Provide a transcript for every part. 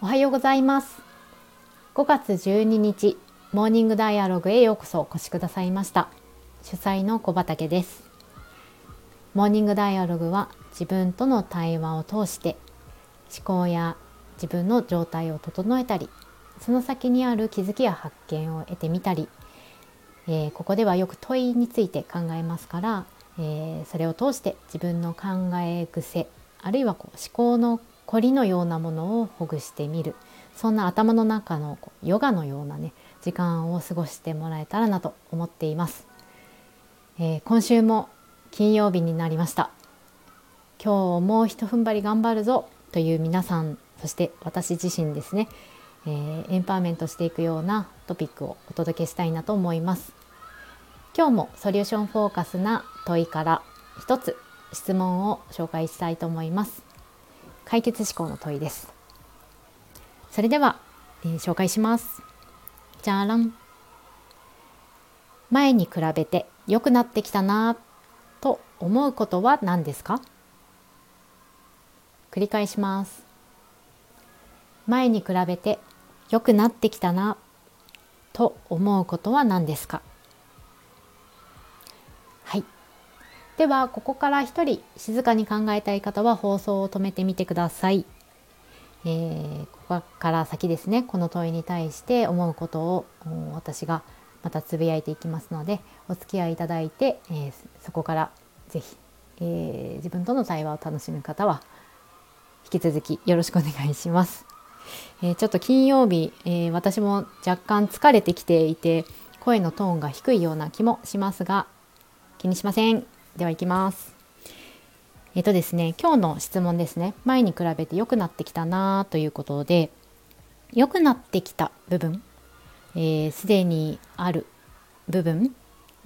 おはようございます。5月12日モーニングダイアログへようこそお越しくださいました。主催の小畑です。モーニングダイアログは自分との対話を通して思考や自分の状態を整えたりその先にある気づきや発見を得てみたり、えー、ここではよく問いについて考えますから、えー、それを通して自分の考え癖あるいはこう思考の凝りのようなものをほぐしてみる。そんな頭の中のこうヨガのようなね時間を過ごしてもらえたらなと思っています、えー、今週も金曜日になりました。今日も一踏ん張り頑張るぞという皆さんそして私自身ですね、えー、エンパワーメントしていくようなトピックをお届けしたいなと思います。今日もソリューションフォーカスな問いから一つ質問を紹介したいと思います。解決思考の問いです。それでは、えー、紹介します。じゃらん。前に比べて良くなってきたなと思うことは何ですか？繰り返します。前に比べて良くなってきたなと思うことは何ですか？ではここから一人静かに考えたい方は放送を止めてみてください、えー、ここから先ですね。この問いに対して思うことを私がまたつぶやいていきますのでお付き合いいただいて、えー、そこから是非、えー、自分との対話を楽しむ方は引き続きよろしくお願いします。え、ちょっと金曜日、え、私も若干疲れてきていて声のトーンが低いような気もしますが気にしません。では行きますえっ、とですね今日の質問ですね前に比べて良くなってきたなということで良くなってきた部分すで、ー、にある部分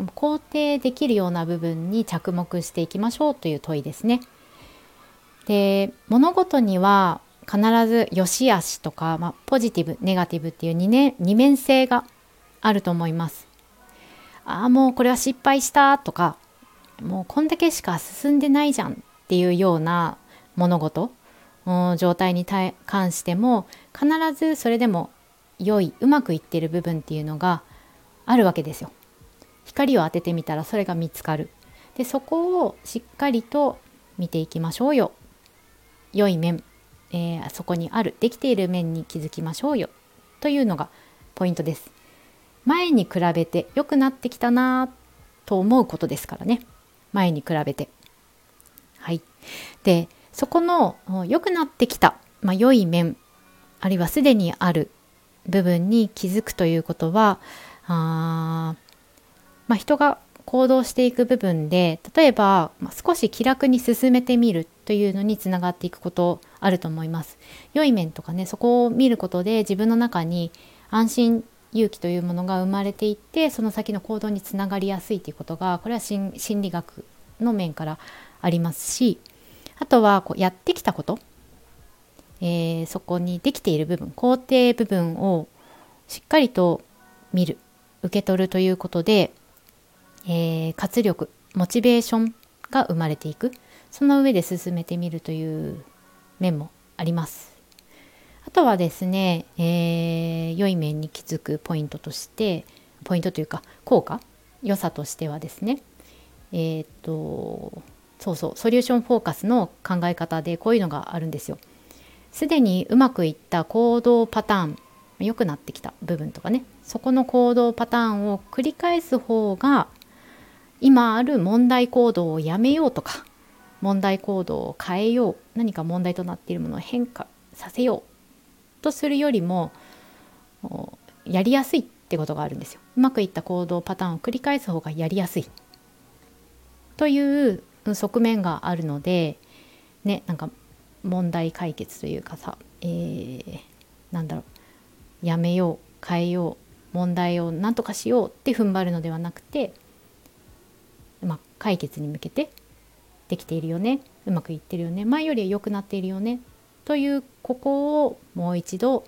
肯定できるような部分に着目していきましょうという問いですね。で物事には必ず良し悪しとか、まあ、ポジティブネガティブっていう二面二面性があると思います。ああもうこれは失敗したとかもうこんだけしか進んでないじゃんっていうような物事状態に関しても必ずそれでも良いうまくいってる部分っていうのがあるわけですよ。光を当ててみたらそれが見つかる。でそこをしっかりと見ていきましょうよ。良い面えー、そこにあるできている面に気づきましょうよというのがポイントです。前に比べて良くなってきたなと思うことですからね前に比べて。はい、でそこの良くなってきた、まあ、良い面あるいはすでにある部分に気づくということはあ、まあ、人が行動していく部分で例えば、まあ、少し気楽に進めてみるというのにつながっていくことあると思います。良い面とかねそこを見ることで自分の中に安心勇気というものが生まれていってその先の行動につながりやすいということがこれは心理学の面からありますしあとはこうやってきたこと、えー、そこにできている部分肯定部分をしっかりと見る受け取るということでえー、活力モチベーションが生まれていくその上で進めてみるという面もあります。あとはですね、えー、良い面に気づくポイントとしてポイントというか効果良さとしてはですねえっ、とそうそうソリューションフォーカスの考え方でこういうのがあるんですよ。すでにうまくいった行動パターン良くなってきた部分とかねそこの行動パターンを繰り返す方が今ある問題行動をやめようとか問題行動を変えよう何か問題となっているものを変化させようとするよりもやりやすいってことがあるんですよ。うまくいった行動パターンを繰り返す方がやりやすいという側面があるのでねなんか問題解決というかさ、えー、なんだろうやめよう変えよう問題を何とかしようって踏ん張るのではなくてまあ、解決に向けてできているよねうまくいってるよね前よりは良くなっているよねというここをもう一度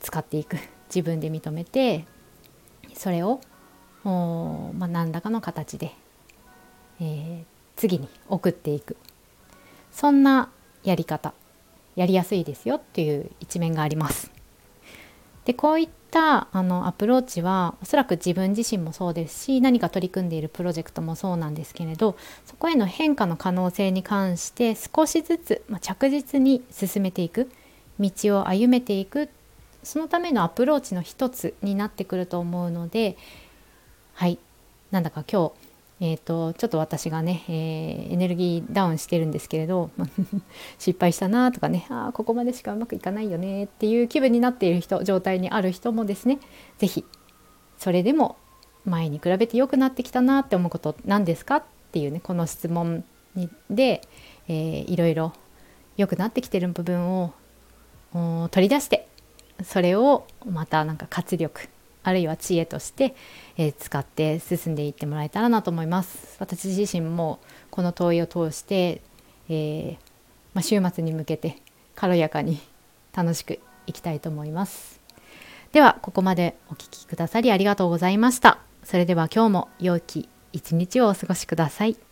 使っていく。自分で認めてそれを、まあ、何らかの形でえー、次に送っていく。そんなやり方。やりやすいですよっていう一面があります。でこういったあのアプローチはおそらく自分自身もそうですし何か取り組んでいるプロジェクトもそうなんですけれどそこへの変化の可能性に関して少しずつ、まあ、着実に進めていく道を歩めていくそのためのアプローチの一つになってくると思うのではいなんだか今日えーと、ちょっと私がね、えー、エネルギーダウンしてるんですけれど 失敗したなとかねあここまでしかうまくいかないよねっていう気分になっている人状態にある人もですね是非それでも前に比べて良くなってきたなって思うこと何ですかっていうねこの質問にで、えー、いろいろ良くなってきてる部分を取り出してそれをまたなんか活力あるいは知恵として、えー、使って進んでいってもらえたらなと思います。私自身もこの問いを通して、えー、まあ、週末に向けて軽やかに楽しくいきたいと思います。ではここまでお聴きくださりありがとうございました。それでは今日も良き一日をお過ごしください。